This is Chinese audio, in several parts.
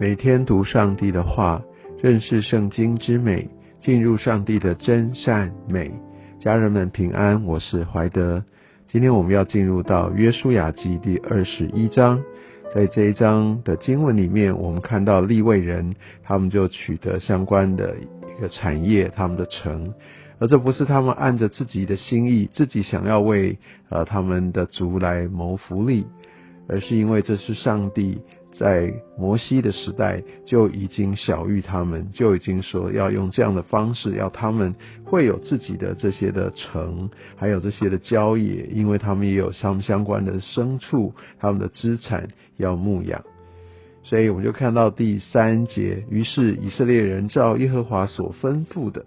每天读上帝的话，认识圣经之美，进入上帝的真善美。家人们平安，我是怀德。今天我们要进入到约书亚记第二十一章，在这一章的经文里面，我们看到立位人他们就取得相关的一个产业，他们的城，而这不是他们按着自己的心意，自己想要为呃他们的族来谋福利，而是因为这是上帝。在摩西的时代就已经小谕他们，就已经说要用这样的方式，要他们会有自己的这些的城，还有这些的郊野，因为他们也有相相关的牲畜，他们的资产要牧养。所以我们就看到第三节，于是以色列人照耶和华所吩咐的，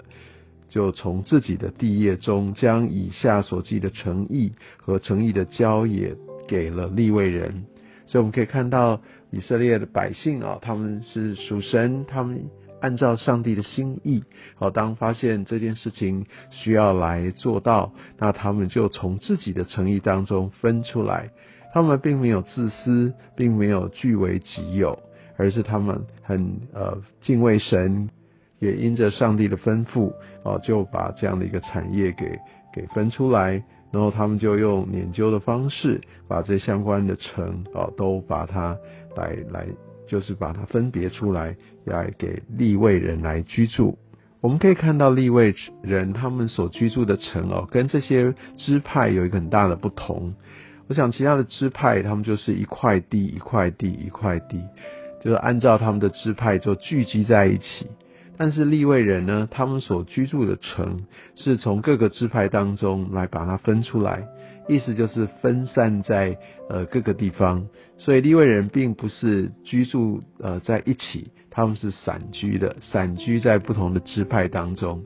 就从自己的地业中将以下所记的诚意和诚意的郊野给了立位人。所以我们可以看到。以色列的百姓啊，他们是属神，他们按照上帝的心意，好，当发现这件事情需要来做到，那他们就从自己的诚意当中分出来，他们并没有自私，并没有据为己有，而是他们很呃敬畏神，也因着上帝的吩咐，哦，就把这样的一个产业给给分出来。然后他们就用研究的方式，把这相关的城啊，都把它来来，就是把它分别出来，来给立位人来居住。我们可以看到立位人他们所居住的城哦，跟这些支派有一个很大的不同。我想其他的支派，他们就是一块地一块地一块地，就是按照他们的支派就聚集在一起。但是立位人呢，他们所居住的城是从各个支派当中来把它分出来，意思就是分散在呃各个地方，所以立位人并不是居住呃在一起，他们是散居的，散居在不同的支派当中。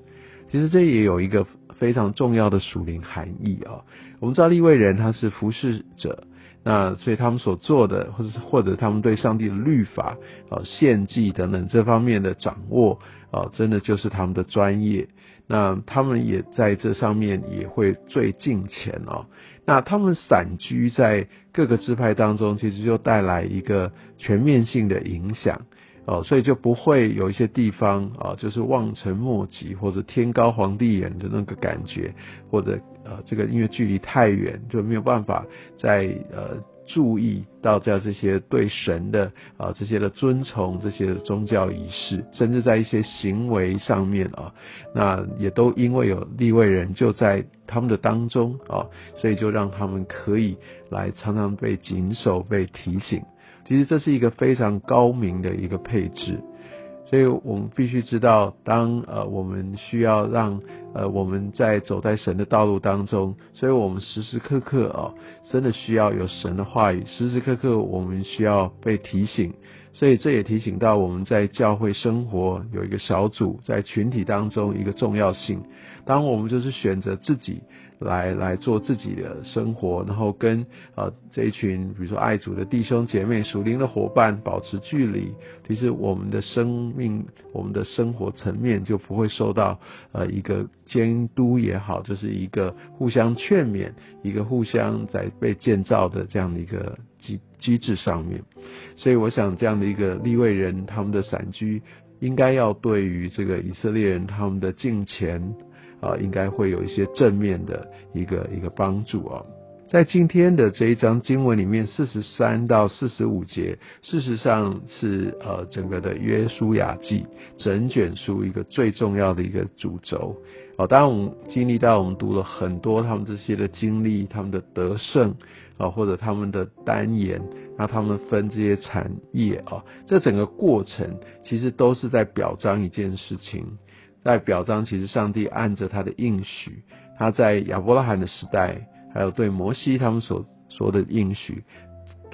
其实这也有一个非常重要的属灵含义啊。我们知道立位人他是服侍者。那所以他们所做的，或者是或者他们对上帝的律法、啊献祭等等这方面的掌握，啊，真的就是他们的专业。那他们也在这上面也会最近前哦。那他们散居在各个支派当中，其实就带来一个全面性的影响。哦，所以就不会有一些地方啊，就是望尘莫及，或者天高皇帝远的那个感觉，或者呃，这个因为距离太远，就没有办法在呃注意到在这些对神的啊这些的尊崇，这些的宗教仪式，甚至在一些行为上面啊，那也都因为有立位人就在他们的当中啊，所以就让他们可以来常常被谨守、被提醒。其实这是一个非常高明的一个配置，所以我们必须知道，当呃我们需要让呃我们在走在神的道路当中，所以我们时时刻刻啊，真的需要有神的话语，时时刻刻我们需要被提醒，所以这也提醒到我们在教会生活有一个小组在群体当中一个重要性。当我们就是选择自己。来来做自己的生活，然后跟呃这一群比如说爱主的弟兄姐妹、属灵的伙伴保持距离，其实我们的生命、我们的生活层面就不会受到呃一个监督也好，就是一个互相劝勉、一个互相在被建造的这样的一个机机制上面。所以我想这样的一个立位人他们的散居，应该要对于这个以色列人他们的敬虔。啊，应该会有一些正面的一个一个帮助啊。在今天的这一章经文里面，四十三到四十五节，事实上是呃整个的约书亚记整卷书一个最重要的一个主轴。哦，当然我们经历到，我们读了很多他们这些的经历，他们的得胜啊，或者他们的单言，那他们分这些产业啊，这整个过程其实都是在表彰一件事情。在表彰，其实上帝按着他的应许，他在亚伯拉罕的时代，还有对摩西他们所说的应许，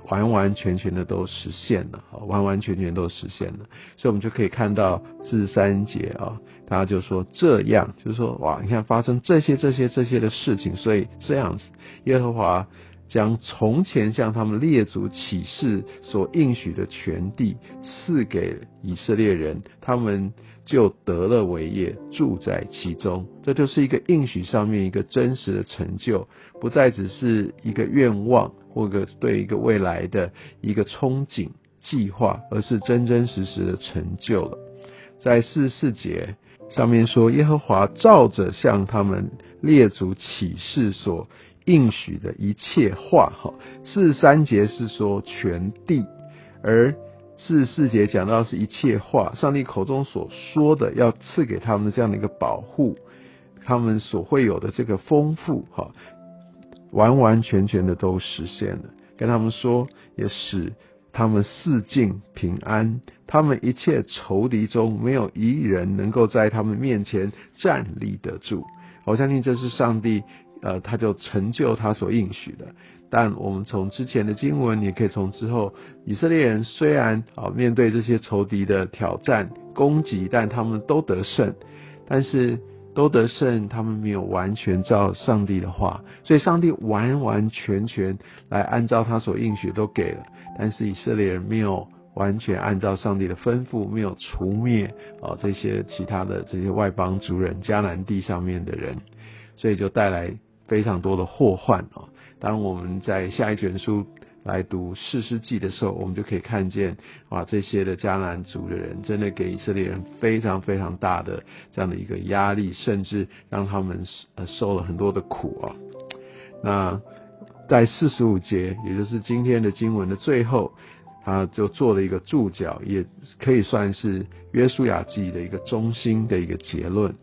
完完全全的都实现了，完完全全都实现了。所以，我们就可以看到四十三节啊，大家就说这样，就是说哇，你看发生这些这些这些的事情，所以这样子，耶和华将从前向他们列祖启示所应许的全地赐给以色列人，他们。就得了为业，住在其中，这就是一个应许上面一个真实的成就，不再只是一个愿望或者对一个未来的一个憧憬，计划，而是真真实实的成就了。在四十四节上面说，耶和华照着向他们列祖启示所应许的一切话，哈，四十三节是说全地，而四十四节讲到是一切话，上帝口中所说的要赐给他们的这样的一个保护，他们所会有的这个丰富，哈，完完全全的都实现了。跟他们说，也使他们四境平安，他们一切仇敌中没有一人能够在他们面前站立得住。我相信这是上帝，呃，他就成就他所应许的。但我们从之前的经文，也可以从之后，以色列人虽然啊面对这些仇敌的挑战攻击，但他们都得胜。但是都得胜，他们没有完全照上帝的话，所以上帝完完全全来按照他所应许都给了，但是以色列人没有完全按照上帝的吩咐，没有除灭啊这些其他的这些外邦族人迦南地上面的人，所以就带来非常多的祸患啊。当我们在下一卷书。来读四世纪的时候，我们就可以看见，哇，这些的迦南族的人真的给以色列人非常非常大的这样的一个压力，甚至让他们呃受了很多的苦啊。那在四十五节，也就是今天的经文的最后，他就做了一个注脚，也可以算是约书亚记的一个中心的一个结论，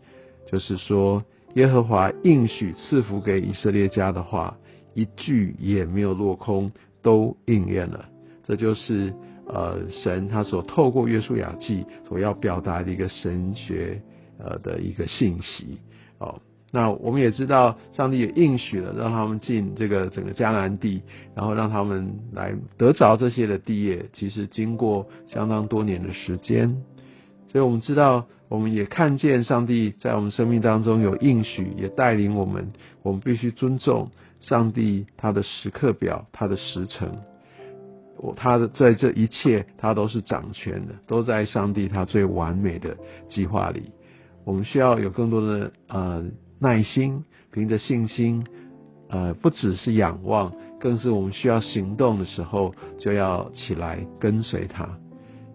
就是说耶和华应许赐福给以色列家的话，一句也没有落空。都应验了，这就是呃神他所透过约书亚记所要表达的一个神学呃的一个信息哦。那我们也知道，上帝也应许了让他们进这个整个迦南地，然后让他们来得着这些的地业。其实经过相当多年的时间，所以我们知道，我们也看见上帝在我们生命当中有应许，也带领我们，我们必须尊重。上帝他的时刻表，他的时辰，我他的在这一切，他都是掌权的，都在上帝他最完美的计划里。我们需要有更多的呃耐心，凭着信心，呃不只是仰望，更是我们需要行动的时候，就要起来跟随他。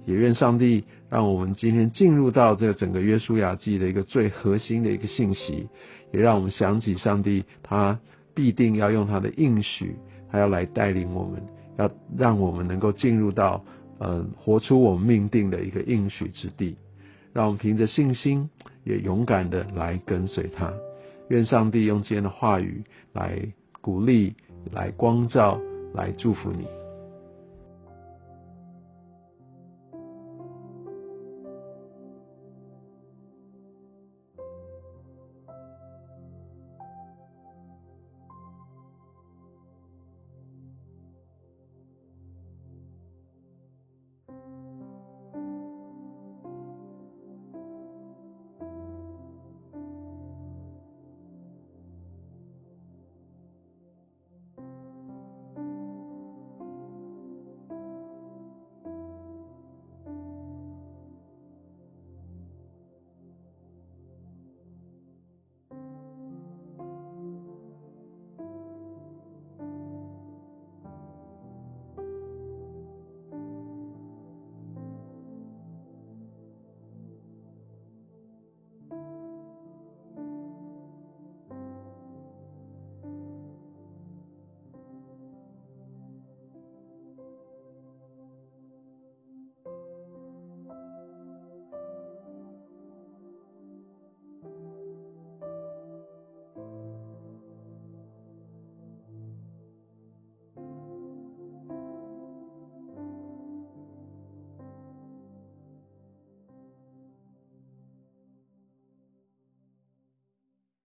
也愿上帝让我们今天进入到这个整个约书亚记的一个最核心的一个信息，也让我们想起上帝他。必定要用他的应许，他要来带领我们，要让我们能够进入到，呃，活出我们命定的一个应许之地。让我们凭着信心，也勇敢的来跟随他。愿上帝用今天的话语来鼓励、来光照、来祝福你。